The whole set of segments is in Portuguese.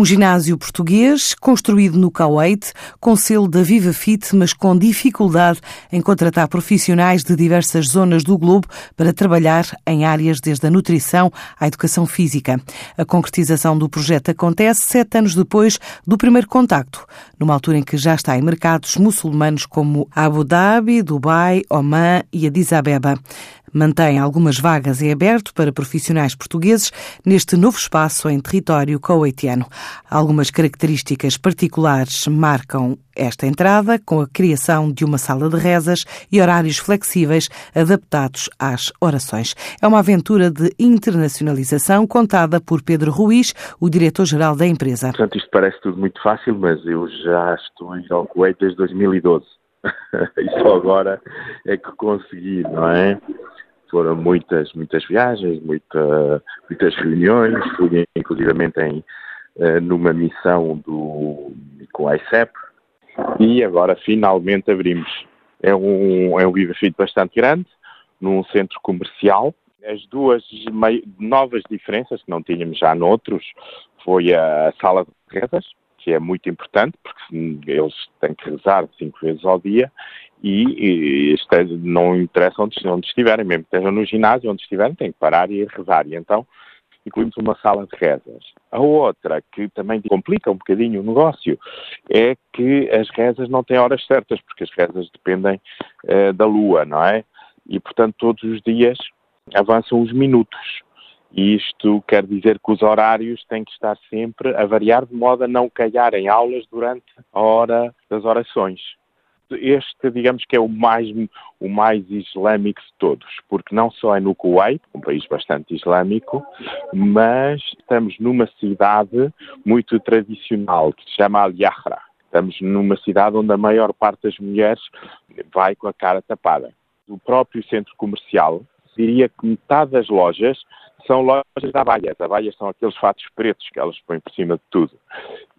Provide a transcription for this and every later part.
Um ginásio português construído no Kuwait, com selo da Viva Fit, mas com dificuldade em contratar profissionais de diversas zonas do globo para trabalhar em áreas desde a nutrição à educação física. A concretização do projeto acontece sete anos depois do primeiro contacto, numa altura em que já está em mercados muçulmanos como Abu Dhabi, Dubai, Oman e Addis Abeba mantém algumas vagas em aberto para profissionais portugueses neste novo espaço em território coetiano. Algumas características particulares marcam esta entrada, com a criação de uma sala de rezas e horários flexíveis adaptados às orações. É uma aventura de internacionalização contada por Pedro Ruiz, o diretor-geral da empresa. Portanto, isto parece tudo muito fácil, mas eu já estou em Kuwait desde 2012. e só agora é que consegui, não é? Foram muitas, muitas viagens, muita, muitas reuniões, fui inclusivamente em, eh, numa missão do, com a ICEP e agora finalmente abrimos. É um, é um Fit bastante grande, num centro comercial. As duas novas diferenças que não tínhamos já noutros foi a sala de rezas, que é muito importante, porque eles têm que rezar cinco vezes ao dia, e, e não interessa onde, onde estiverem, mesmo que estejam no ginásio, onde estiverem, têm que parar e rezar. E então incluímos uma sala de rezas. A outra, que também complica um bocadinho o negócio, é que as rezas não têm horas certas, porque as rezas dependem uh, da lua, não é? E, portanto, todos os dias avançam os minutos. E isto quer dizer que os horários têm que estar sempre a variar de modo a não calharem aulas durante a hora das orações este, digamos que é o mais, o mais islâmico de todos, porque não só é no Kuwait, um país bastante islâmico, mas estamos numa cidade muito tradicional, que se chama Al-Yahra. Estamos numa cidade onde a maior parte das mulheres vai com a cara tapada. O próprio centro comercial, diria que metade das lojas são lojas de abaias. Abaias são aqueles fatos pretos que elas põem por cima de tudo.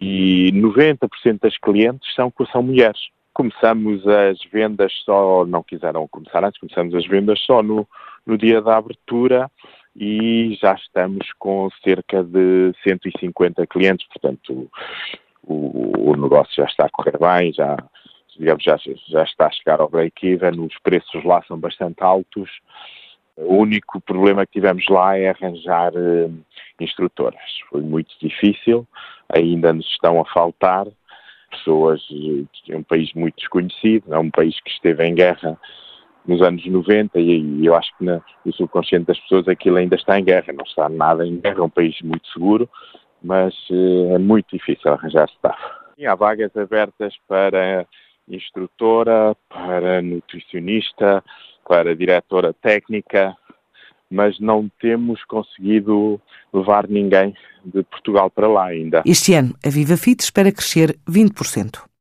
E 90% das clientes são, são mulheres. Começamos as vendas só, não quiseram começar antes, começamos as vendas só no, no dia da abertura e já estamos com cerca de 150 clientes, portanto o, o negócio já está a correr bem, já, digamos, já, já está a chegar ao break-even, os preços lá são bastante altos. O único problema que tivemos lá é arranjar uh, instrutoras. Foi muito difícil, ainda nos estão a faltar pessoas, é um país muito desconhecido, é um país que esteve em guerra nos anos 90 e, eu acho que na, no subconsciente das pessoas aquilo ainda está em guerra, não está nada em guerra, é um país muito seguro, mas eh, é muito difícil arranjar staff. E há vagas abertas para instrutora, para nutricionista, para diretora técnica, mas não temos conseguido levar ninguém de Portugal para lá ainda. Este ano, a Viva Fit espera crescer 20%.